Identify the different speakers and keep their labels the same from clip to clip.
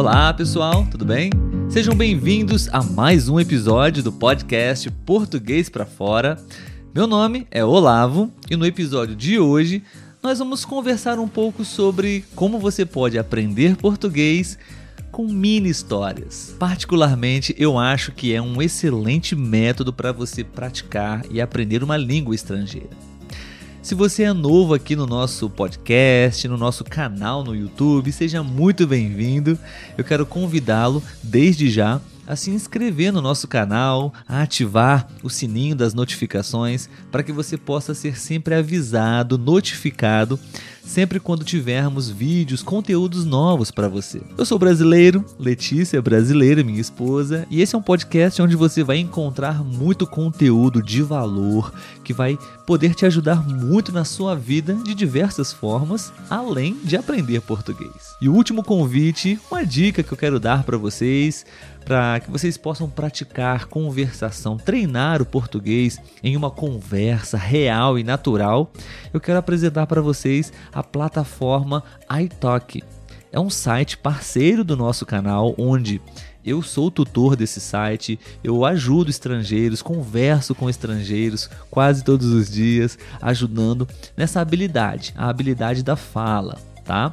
Speaker 1: Olá, pessoal, tudo bem? Sejam bem-vindos a mais um episódio do podcast Português para Fora. Meu nome é Olavo e no episódio de hoje nós vamos conversar um pouco sobre como você pode aprender português com mini histórias. Particularmente, eu acho que é um excelente método para você praticar e aprender uma língua estrangeira. Se você é novo aqui no nosso podcast, no nosso canal no YouTube, seja muito bem-vindo. Eu quero convidá-lo desde já a se inscrever no nosso canal, a ativar o sininho das notificações para que você possa ser sempre avisado, notificado sempre quando tivermos vídeos, conteúdos novos para você. Eu sou brasileiro, Letícia é brasileira, minha esposa, e esse é um podcast onde você vai encontrar muito conteúdo de valor que vai poder te ajudar muito na sua vida de diversas formas, além de aprender português. E o último convite, uma dica que eu quero dar para vocês, para que vocês possam praticar conversação, treinar o português em uma conversa real e natural, eu quero apresentar para vocês a plataforma iTalk. É um site parceiro do nosso canal onde eu sou tutor desse site, eu ajudo estrangeiros, converso com estrangeiros quase todos os dias, ajudando nessa habilidade, a habilidade da fala, tá?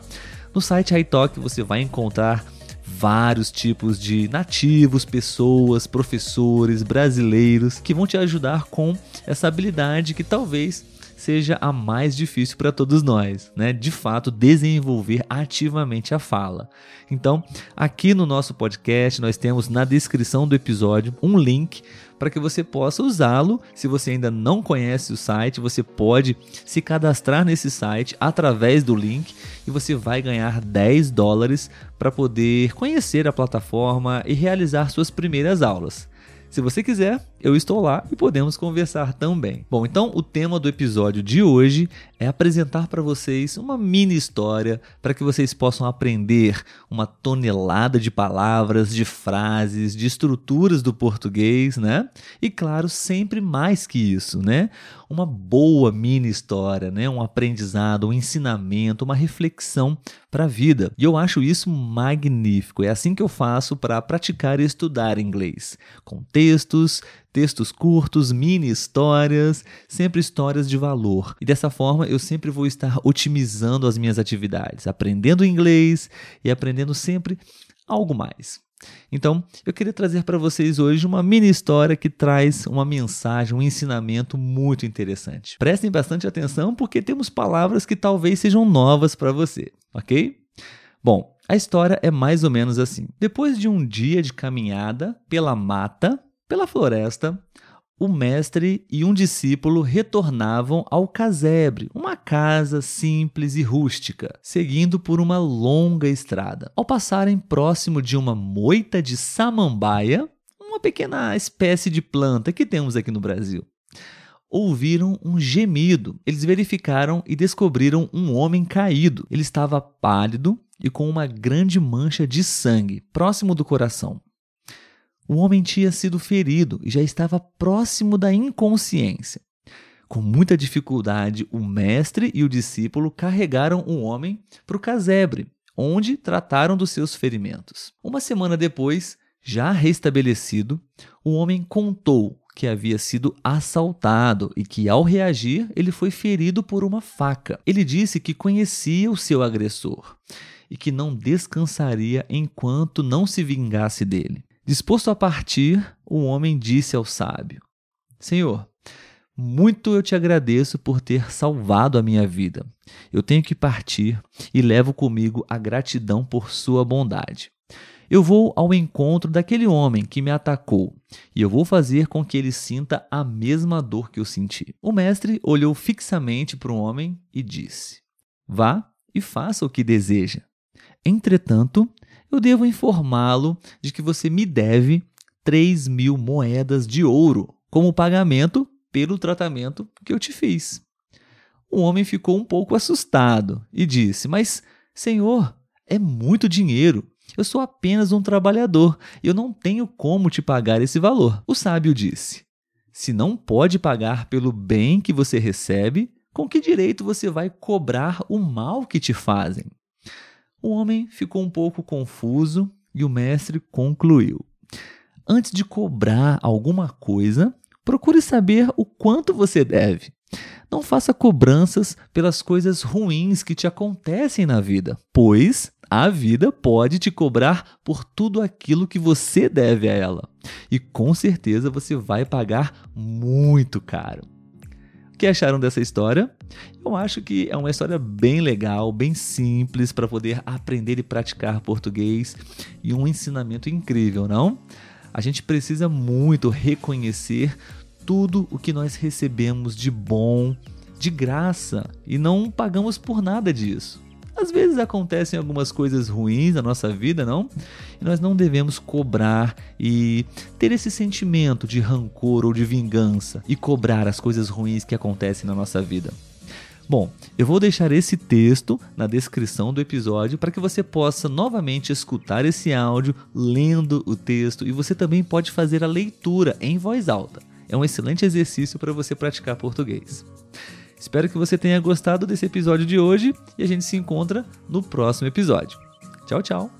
Speaker 1: No site iTalk você vai encontrar vários tipos de nativos, pessoas, professores, brasileiros que vão te ajudar com essa habilidade que talvez seja a mais difícil para todos nós, né? De fato, desenvolver ativamente a fala. Então, aqui no nosso podcast, nós temos na descrição do episódio um link para que você possa usá-lo. Se você ainda não conhece o site, você pode se cadastrar nesse site através do link e você vai ganhar 10 dólares para poder conhecer a plataforma e realizar suas primeiras aulas. Se você quiser, eu estou lá e podemos conversar também. Bom, então o tema do episódio de hoje é apresentar para vocês uma mini história para que vocês possam aprender uma tonelada de palavras, de frases, de estruturas do português, né? E claro, sempre mais que isso, né? Uma boa mini história, né? Um aprendizado, um ensinamento, uma reflexão para a vida. E eu acho isso magnífico. É assim que eu faço para praticar e estudar inglês, com textos, textos curtos, mini histórias, sempre histórias de valor. E dessa forma eu sempre vou estar otimizando as minhas atividades, aprendendo inglês e aprendendo sempre algo mais. Então, eu queria trazer para vocês hoje uma mini história que traz uma mensagem, um ensinamento muito interessante. Prestem bastante atenção porque temos palavras que talvez sejam novas para você, ok? Bom, a história é mais ou menos assim. Depois de um dia de caminhada pela mata, pela floresta, o mestre e um discípulo retornavam ao casebre, uma casa simples e rústica, seguindo por uma longa estrada. Ao passarem próximo de uma moita de samambaia, uma pequena espécie de planta que temos aqui no Brasil, ouviram um gemido. Eles verificaram e descobriram um homem caído. Ele estava pálido e com uma grande mancha de sangue próximo do coração. O homem tinha sido ferido e já estava próximo da inconsciência. Com muita dificuldade, o mestre e o discípulo carregaram o homem para o casebre, onde trataram dos seus ferimentos. Uma semana depois, já restabelecido, o homem contou que havia sido assaltado e que, ao reagir, ele foi ferido por uma faca. Ele disse que conhecia o seu agressor e que não descansaria enquanto não se vingasse dele. Disposto a partir, o homem disse ao sábio: Senhor, muito eu te agradeço por ter salvado a minha vida. Eu tenho que partir e levo comigo a gratidão por sua bondade. Eu vou ao encontro daquele homem que me atacou e eu vou fazer com que ele sinta a mesma dor que eu senti. O mestre olhou fixamente para o homem e disse: Vá e faça o que deseja. Entretanto, eu devo informá-lo de que você me deve 3 mil moedas de ouro como pagamento pelo tratamento que eu te fiz. O homem ficou um pouco assustado e disse: Mas, senhor, é muito dinheiro. Eu sou apenas um trabalhador e eu não tenho como te pagar esse valor. O sábio disse: Se não pode pagar pelo bem que você recebe, com que direito você vai cobrar o mal que te fazem? O homem ficou um pouco confuso E o mestre concluiu: Antes de cobrar alguma coisa, procure saber o quanto você deve. Não faça cobranças pelas coisas ruins que te acontecem na vida, pois a vida pode te cobrar por tudo aquilo que você deve a ela. E com certeza você vai pagar muito caro. Que acharam dessa história? Eu acho que é uma história bem legal, bem simples para poder aprender e praticar português e um ensinamento incrível, não? A gente precisa muito reconhecer tudo o que nós recebemos de bom, de graça, e não pagamos por nada disso. Às vezes acontecem algumas coisas ruins na nossa vida, não? E nós não devemos cobrar e ter esse sentimento de rancor ou de vingança e cobrar as coisas ruins que acontecem na nossa vida. Bom, eu vou deixar esse texto na descrição do episódio para que você possa novamente escutar esse áudio lendo o texto e você também pode fazer a leitura em voz alta é um excelente exercício para você praticar português. Espero que você tenha gostado desse episódio de hoje e a gente se encontra no próximo episódio. Tchau, tchau!